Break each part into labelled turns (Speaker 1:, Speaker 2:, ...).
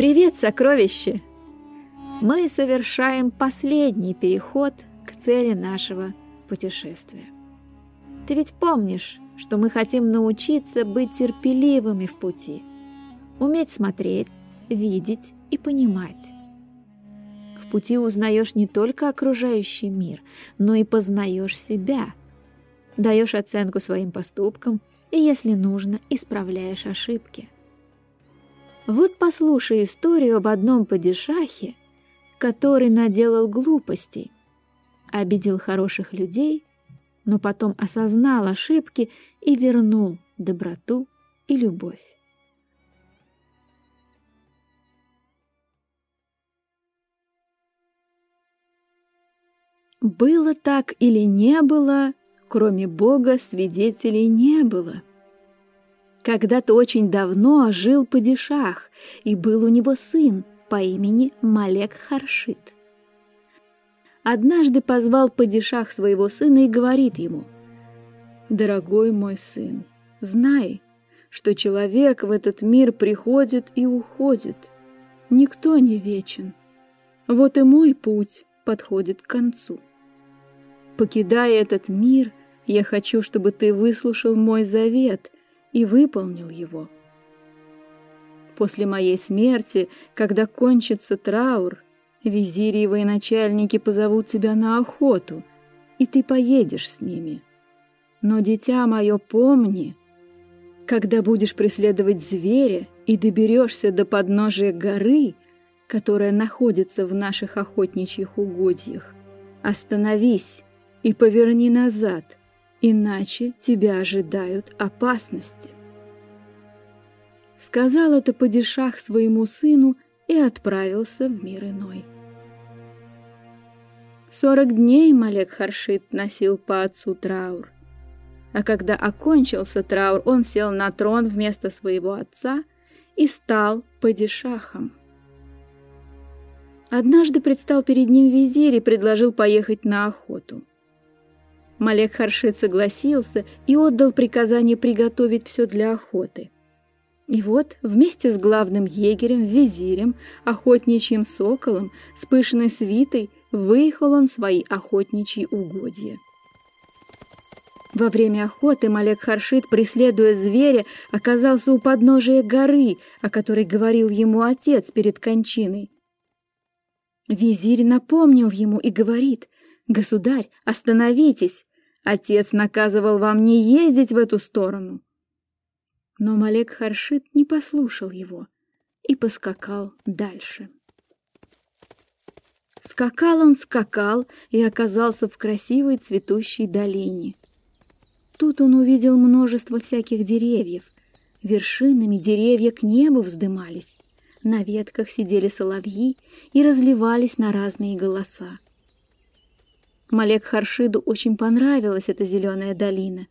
Speaker 1: Привет, сокровище! Мы совершаем последний переход к цели нашего путешествия. Ты ведь помнишь, что мы хотим научиться быть терпеливыми в пути, уметь смотреть, видеть и понимать. В пути узнаешь не только окружающий мир, но и познаешь себя, даешь оценку своим поступкам и, если нужно, исправляешь ошибки. Вот послушай историю об одном падишахе, который наделал глупостей, обидел хороших людей но потом осознал ошибки и вернул доброту и любовь. Было так или не было, кроме Бога свидетелей не было. Когда-то очень давно жил падишах, и был у него сын по имени Малек Харшит однажды позвал падишах своего сына и говорит ему, «Дорогой мой сын, знай, что человек в этот мир приходит и уходит. Никто не вечен. Вот и мой путь подходит к концу. Покидая этот мир, я хочу, чтобы ты выслушал мой завет и выполнил его. После моей смерти, когда кончится траур, Визири и военачальники позовут тебя на охоту, и ты поедешь с ними. Но, дитя мое, помни, когда будешь преследовать зверя и доберешься до подножия горы, которая находится в наших охотничьих угодьях, остановись и поверни назад, иначе тебя ожидают опасности. Сказал это падишах своему сыну и отправился в мир иной. Сорок дней Малек Харшит носил по отцу траур. А когда окончился траур, он сел на трон вместо своего отца и стал падишахом. Однажды предстал перед ним визирь и предложил поехать на охоту. Малек Харшит согласился и отдал приказание приготовить все для охоты – и вот вместе с главным егерем, визирем, охотничьим соколом, с пышной свитой выехал он в свои охотничьи угодья. Во время охоты Малек Харшит, преследуя зверя, оказался у подножия горы, о которой говорил ему отец перед кончиной. Визирь напомнил ему и говорит, «Государь, остановитесь! Отец наказывал вам не ездить в эту сторону». Но Малек Харшит не послушал его и поскакал дальше. Скакал он, скакал и оказался в красивой цветущей долине. Тут он увидел множество всяких деревьев. Вершинами деревья к небу вздымались. На ветках сидели соловьи и разливались на разные голоса. Малек Харшиду очень понравилась эта зеленая долина.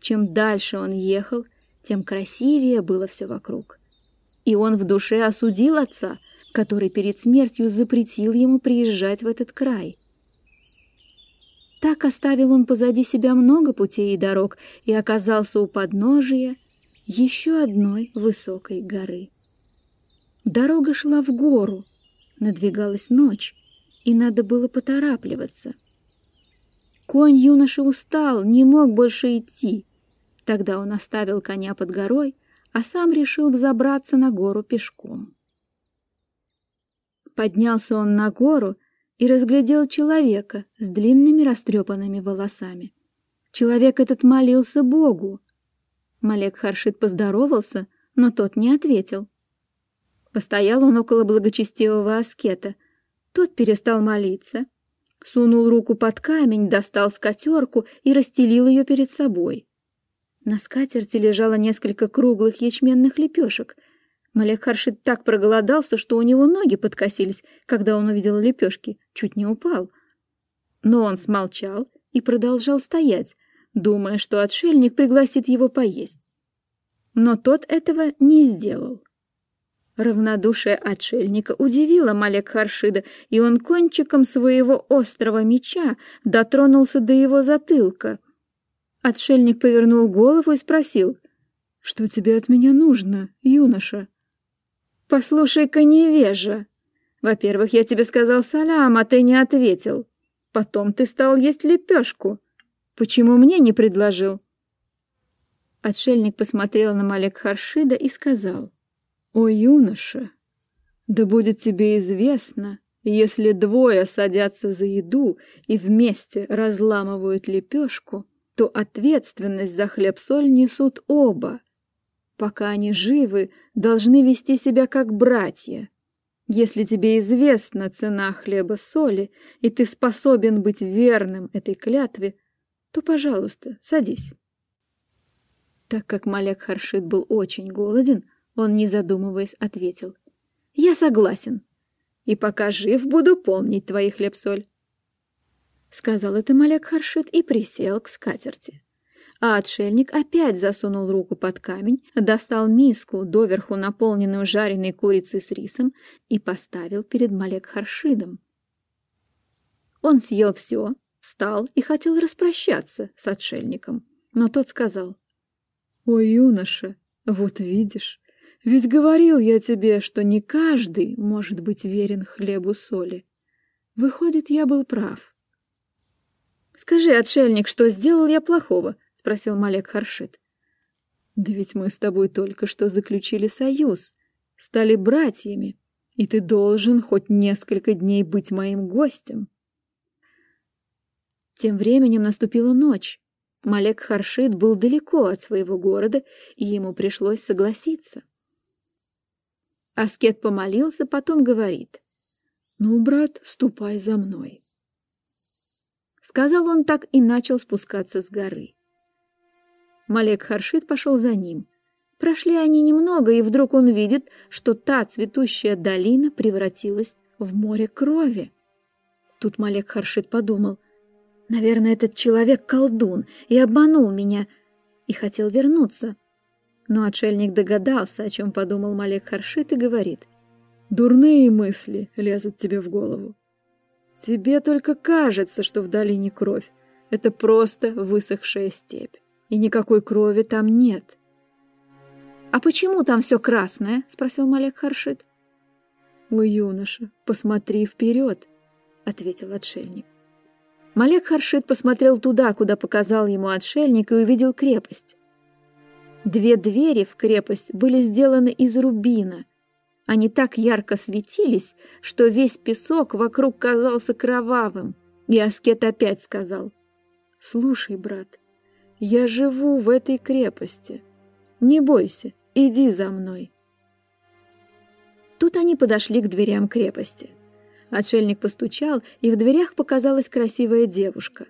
Speaker 1: Чем дальше он ехал, тем красивее было все вокруг. И он в душе осудил отца, который перед смертью запретил ему приезжать в этот край. Так оставил он позади себя много путей и дорог и оказался у подножия еще одной высокой горы. Дорога шла в гору, надвигалась ночь, и надо было поторапливаться. Конь юноши устал, не мог больше идти, Тогда он оставил коня под горой, а сам решил взобраться на гору пешком. Поднялся он на гору и разглядел человека с длинными растрепанными волосами. Человек этот молился Богу. Малек Харшит поздоровался, но тот не ответил. Постоял он около благочестивого аскета. Тот перестал молиться, сунул руку под камень, достал скатерку и расстелил ее перед собой. На скатерти лежало несколько круглых ячменных лепешек. Малек Харшит так проголодался, что у него ноги подкосились, когда он увидел лепешки, чуть не упал. Но он смолчал и продолжал стоять, думая, что отшельник пригласит его поесть. Но тот этого не сделал. Равнодушие отшельника удивило Малек Харшида, и он кончиком своего острого меча дотронулся до его затылка — Отшельник повернул голову и спросил, «Что тебе от меня нужно, юноша?» «Послушай-ка, невежа! Во-первых, я тебе сказал салям, а ты не ответил. Потом ты стал есть лепешку. Почему мне не предложил?» Отшельник посмотрел на Малек Харшида и сказал, «О, юноша, да будет тебе известно, если двое садятся за еду и вместе разламывают лепешку, то ответственность за хлеб-соль несут оба. Пока они живы, должны вести себя как братья. Если тебе известна цена хлеба-соли, и ты способен быть верным этой клятве, то, пожалуйста, садись. Так как Малек Харшит был очень голоден, он, не задумываясь, ответил. «Я согласен. И пока жив, буду помнить твои хлеб-соль». Сказал это Малек Харшит и присел к скатерти. А отшельник опять засунул руку под камень, достал миску, доверху наполненную жареной курицей с рисом, и поставил перед Малек Харшидом. Он съел все, встал и хотел распрощаться с отшельником, но тот сказал, «Ой, юноша, вот видишь, ведь говорил я тебе, что не каждый может быть верен хлебу соли. Выходит, я был прав». «Скажи, отшельник, что сделал я плохого?» — спросил Малек Харшит. «Да ведь мы с тобой только что заключили союз, стали братьями, и ты должен хоть несколько дней быть моим гостем». Тем временем наступила ночь. Малек Харшит был далеко от своего города, и ему пришлось согласиться. Аскет помолился, потом говорит, «Ну, брат, ступай за мной». Сказал он так и начал спускаться с горы. Малек Харшит пошел за ним. Прошли они немного, и вдруг он видит, что та цветущая долина превратилась в море крови. Тут Малек Харшит подумал, «Наверное, этот человек колдун и обманул меня», и хотел вернуться. Но отшельник догадался, о чем подумал Малек Харшит, и говорит, «Дурные мысли лезут тебе в голову. Тебе только кажется, что в долине кровь. Это просто высохшая степь и никакой крови там нет. «А почему там все красное?» — спросил Малек Харшит. «Ой, юноша, посмотри вперед», — ответил отшельник. Малек Харшит посмотрел туда, куда показал ему отшельник, и увидел крепость. Две двери в крепость были сделаны из рубина. Они так ярко светились, что весь песок вокруг казался кровавым. И Аскет опять сказал, «Слушай, брат, я живу в этой крепости. Не бойся, иди за мной. Тут они подошли к дверям крепости. Отшельник постучал, и в дверях показалась красивая девушка.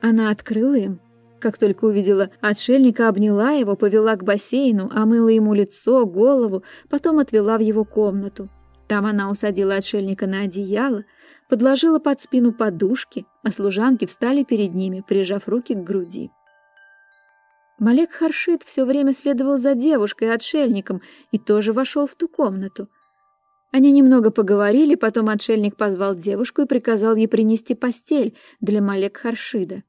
Speaker 1: Она открыла им. Как только увидела отшельника, обняла его, повела к бассейну, омыла ему лицо, голову, потом отвела в его комнату. Там она усадила отшельника на одеяло, подложила под спину подушки, а служанки встали перед ними, прижав руки к груди. Малек Харшит все время следовал за девушкой-отшельником и тоже вошел в ту комнату. Они немного поговорили, потом отшельник позвал девушку и приказал ей принести постель для Малек Харшида.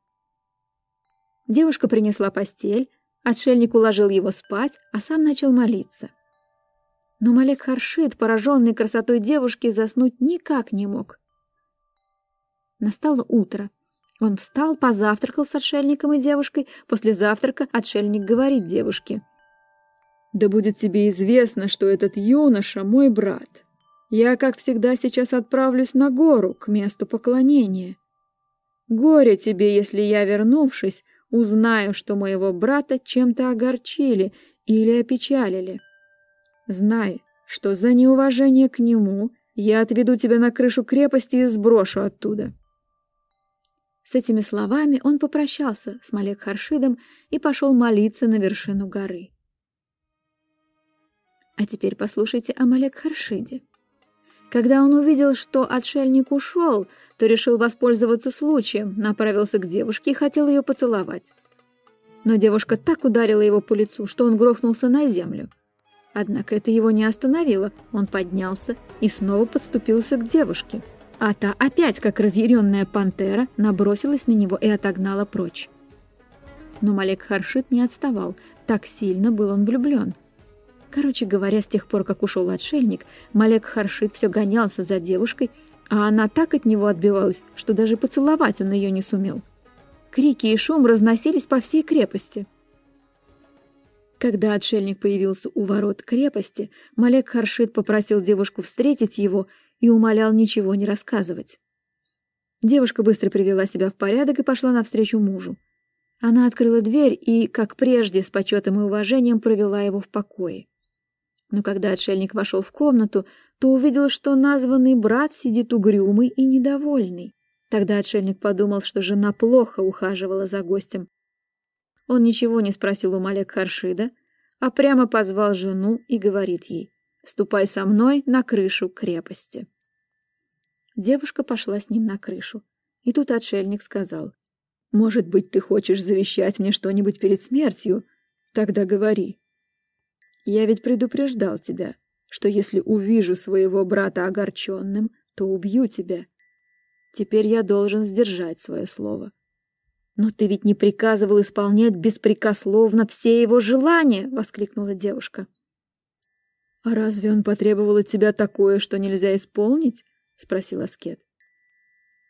Speaker 1: Девушка принесла постель, отшельник уложил его спать, а сам начал молиться. Но Малек Харшид, пораженный красотой девушки, заснуть никак не мог. Настало утро. Он встал, позавтракал с отшельником и девушкой. После завтрака отшельник говорит девушке. «Да будет тебе известно, что этот юноша мой брат. Я, как всегда, сейчас отправлюсь на гору, к месту поклонения. Горе тебе, если я, вернувшись, узнаю, что моего брата чем-то огорчили или опечалили. Знай, что за неуважение к нему я отведу тебя на крышу крепости и сброшу оттуда». С этими словами он попрощался с Малек Харшидом и пошел молиться на вершину горы. А теперь послушайте о Малек Харшиде. Когда он увидел, что отшельник ушел, то решил воспользоваться случаем, направился к девушке и хотел ее поцеловать. Но девушка так ударила его по лицу, что он грохнулся на землю. Однако это его не остановило, он поднялся и снова подступился к девушке – а та опять, как разъяренная пантера, набросилась на него и отогнала прочь. Но Малек Харшит не отставал, так сильно был он влюблен. Короче говоря, с тех пор, как ушел отшельник, Малек Харшит все гонялся за девушкой, а она так от него отбивалась, что даже поцеловать он ее не сумел. Крики и шум разносились по всей крепости. Когда отшельник появился у ворот крепости, Малек Харшит попросил девушку встретить его и умолял ничего не рассказывать. Девушка быстро привела себя в порядок и пошла навстречу мужу. Она открыла дверь и, как прежде, с почетом и уважением провела его в покое. Но когда отшельник вошел в комнату, то увидел, что названный брат сидит угрюмый и недовольный. Тогда отшельник подумал, что жена плохо ухаживала за гостем. Он ничего не спросил у Малек Харшида, а прямо позвал жену и говорит ей «Ступай со мной на крышу крепости». Девушка пошла с ним на крышу. И тут отшельник сказал «Может быть, ты хочешь завещать мне что-нибудь перед смертью? Тогда говори». Я ведь предупреждал тебя, что если увижу своего брата огорченным, то убью тебя. Теперь я должен сдержать свое слово. Но ты ведь не приказывал исполнять беспрекословно все его желания, воскликнула девушка. А разве он потребовал от тебя такое, что нельзя исполнить? спросил аскет.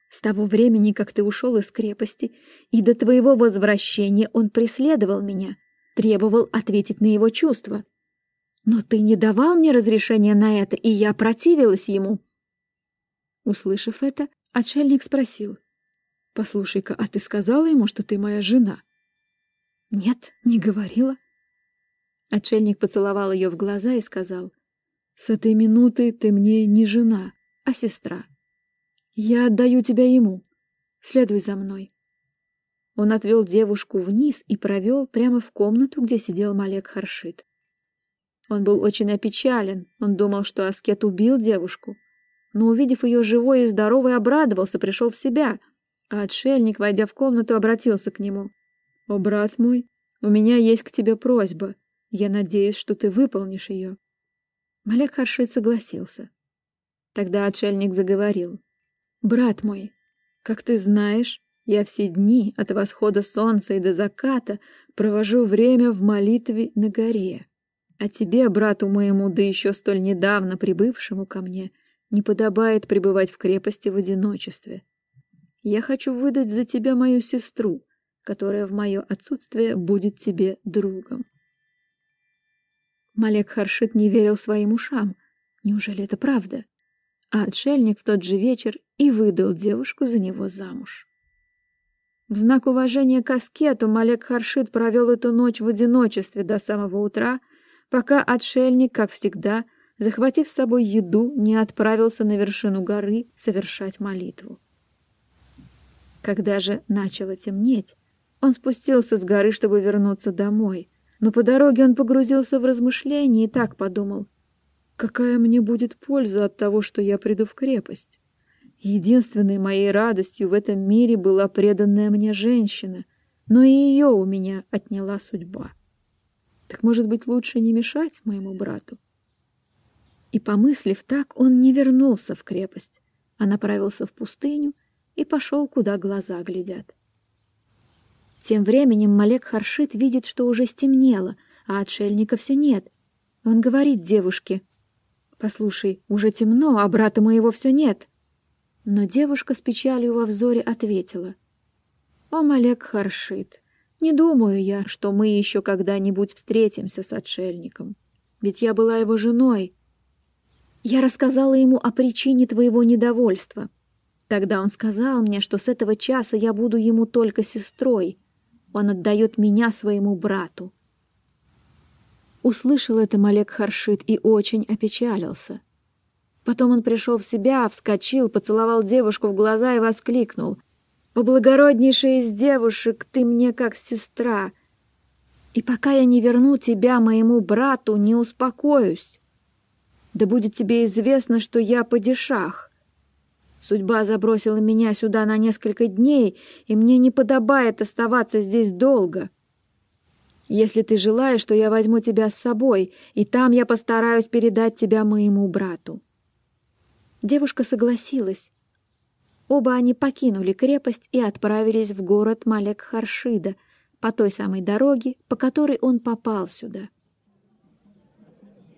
Speaker 1: С того времени, как ты ушел из крепости, и до твоего возвращения он преследовал меня, требовал ответить на его чувства. Но ты не давал мне разрешения на это, и я противилась ему. Услышав это, отшельник спросил. «Послушай-ка, а ты сказала ему, что ты моя жена?» «Нет, не говорила». Отшельник поцеловал ее в глаза и сказал. «С этой минуты ты мне не жена, а сестра. Я отдаю тебя ему. Следуй за мной». Он отвел девушку вниз и провел прямо в комнату, где сидел Малек Харшит. Он был очень опечален, он думал, что Аскет убил девушку. Но, увидев ее живой и здоровой, обрадовался, пришел в себя. А отшельник, войдя в комнату, обратился к нему. «О, брат мой, у меня есть к тебе просьба. Я надеюсь, что ты выполнишь ее». Малек Харшит согласился. Тогда отшельник заговорил. «Брат мой, как ты знаешь, я все дни от восхода солнца и до заката провожу время в молитве на горе. А тебе, брату моему, да еще столь недавно прибывшему ко мне, не подобает пребывать в крепости в одиночестве. Я хочу выдать за тебя мою сестру, которая в мое отсутствие будет тебе другом. Малек Харшит не верил своим ушам. Неужели это правда? А отшельник в тот же вечер и выдал девушку за него замуж. В знак уважения к Аскету Малек Харшит провел эту ночь в одиночестве до самого утра, пока отшельник, как всегда, захватив с собой еду, не отправился на вершину горы совершать молитву. Когда же начало темнеть, он спустился с горы, чтобы вернуться домой, но по дороге он погрузился в размышления и так подумал, какая мне будет польза от того, что я приду в крепость. Единственной моей радостью в этом мире была преданная мне женщина, но и ее у меня отняла судьба. Так, может быть, лучше не мешать моему брату? И, помыслив так, он не вернулся в крепость, а направился в пустыню и пошел, куда глаза глядят. Тем временем Малек Харшит видит, что уже стемнело, а отшельника все нет. Он говорит девушке, «Послушай, уже темно, а брата моего все нет». Но девушка с печалью во взоре ответила, «О, Малек Харшит, не думаю я, что мы еще когда-нибудь встретимся с отшельником. Ведь я была его женой. Я рассказала ему о причине твоего недовольства. Тогда он сказал мне, что с этого часа я буду ему только сестрой. Он отдает меня своему брату. Услышал это Малек Харшит и очень опечалился. Потом он пришел в себя, вскочил, поцеловал девушку в глаза и воскликнул — о, благороднейшая из девушек, ты мне как сестра. И пока я не верну тебя моему брату, не успокоюсь. Да будет тебе известно, что я падишах. Судьба забросила меня сюда на несколько дней, и мне не подобает оставаться здесь долго. Если ты желаешь, то я возьму тебя с собой, и там я постараюсь передать тебя моему брату». Девушка согласилась, Оба они покинули крепость и отправились в город Малек-Харшида по той самой дороге, по которой он попал сюда.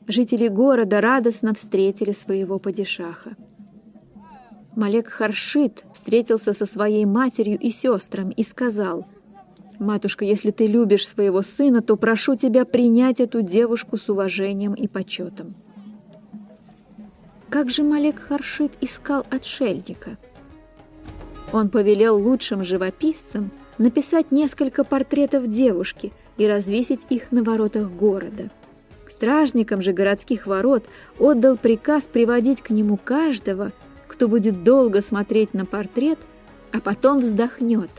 Speaker 1: жители города радостно встретили своего падишаха. Малек Харшит встретился со своей матерью и сестрами и сказал, «Матушка, если ты любишь своего сына, то прошу тебя принять эту девушку с уважением и почетом». Как же Малек Харшит искал отшельника? Он повелел лучшим живописцам написать несколько портретов девушки и развесить их на воротах города. Стражникам же городских ворот отдал приказ приводить к нему каждого, кто будет долго смотреть на портрет, а потом вздохнет.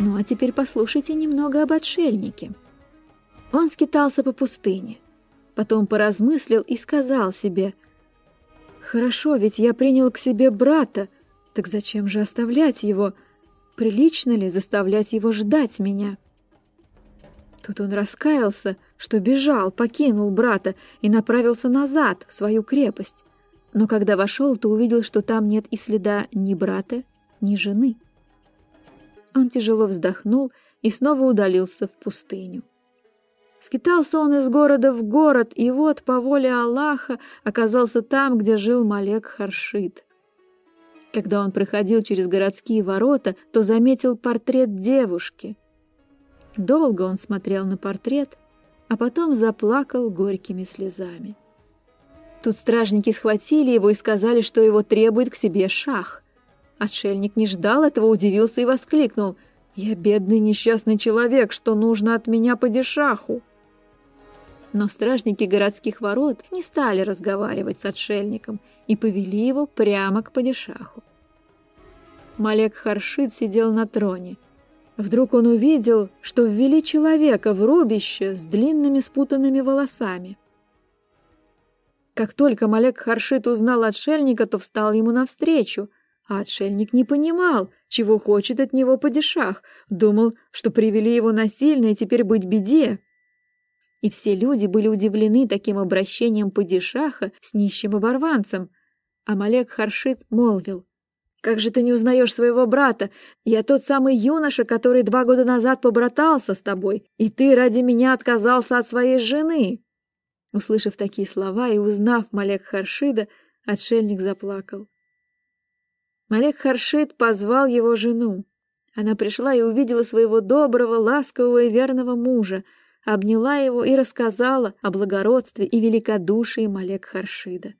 Speaker 1: Ну а теперь послушайте немного об отшельнике. Он скитался по пустыне, потом поразмыслил и сказал себе, «Хорошо, ведь я принял к себе брата, так зачем же оставлять его? Прилично ли заставлять его ждать меня?» Тут он раскаялся, что бежал, покинул брата и направился назад, в свою крепость но когда вошел, то увидел, что там нет и следа ни брата, ни жены. Он тяжело вздохнул и снова удалился в пустыню. Скитался он из города в город, и вот по воле Аллаха оказался там, где жил Малек Харшит. Когда он проходил через городские ворота, то заметил портрет девушки. Долго он смотрел на портрет, а потом заплакал горькими слезами. Тут стражники схватили его и сказали, что его требует к себе шах. Отшельник не ждал этого, удивился и воскликнул. «Я бедный несчастный человек, что нужно от меня падишаху?» Но стражники городских ворот не стали разговаривать с отшельником и повели его прямо к падишаху. Малек Харшит сидел на троне. Вдруг он увидел, что ввели человека в рубище с длинными спутанными волосами. Как только Малек Харшит узнал отшельника, то встал ему навстречу, а отшельник не понимал, чего хочет от него падишах, думал, что привели его насильно и теперь быть беде. И все люди были удивлены таким обращением падишаха с нищим оборванцем, а Малек Харшит молвил, «Как же ты не узнаешь своего брата? Я тот самый юноша, который два года назад побратался с тобой, и ты ради меня отказался от своей жены». Услышав такие слова и узнав Малек Харшида, отшельник заплакал. Малек Харшид позвал его жену. Она пришла и увидела своего доброго, ласкового и верного мужа, обняла его и рассказала о благородстве и великодушии Малек Харшида.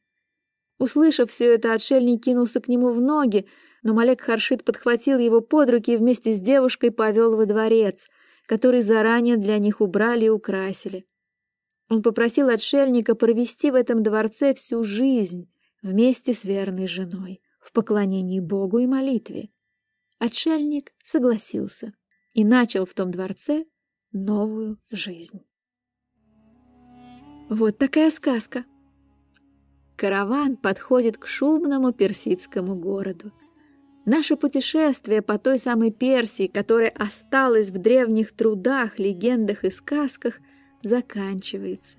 Speaker 1: Услышав все это, отшельник кинулся к нему в ноги, но Малек Харшид подхватил его под руки и вместе с девушкой повел во дворец, который заранее для них убрали и украсили. Он попросил отшельника провести в этом дворце всю жизнь вместе с верной женой, в поклонении Богу и молитве. Отшельник согласился и начал в том дворце новую жизнь. Вот такая сказка. Караван подходит к шумному персидскому городу. Наше путешествие по той самой Персии, которая осталась в древних трудах, легендах и сказках, заканчивается.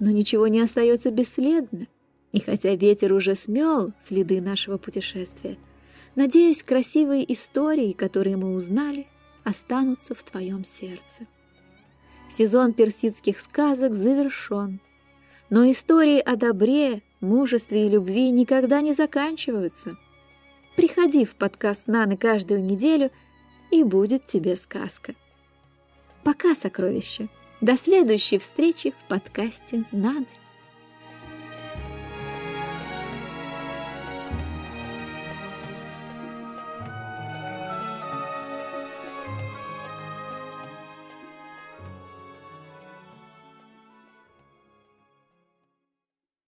Speaker 1: Но ничего не остается бесследно, и хотя ветер уже смел следы нашего путешествия, надеюсь, красивые истории, которые мы узнали, останутся в твоем сердце. Сезон персидских сказок завершен, но истории о добре, мужестве и любви никогда не заканчиваются. Приходи в подкаст Наны каждую неделю, и будет тебе сказка. Пока, сокровища! До следующей встречи в подкасте «Надо».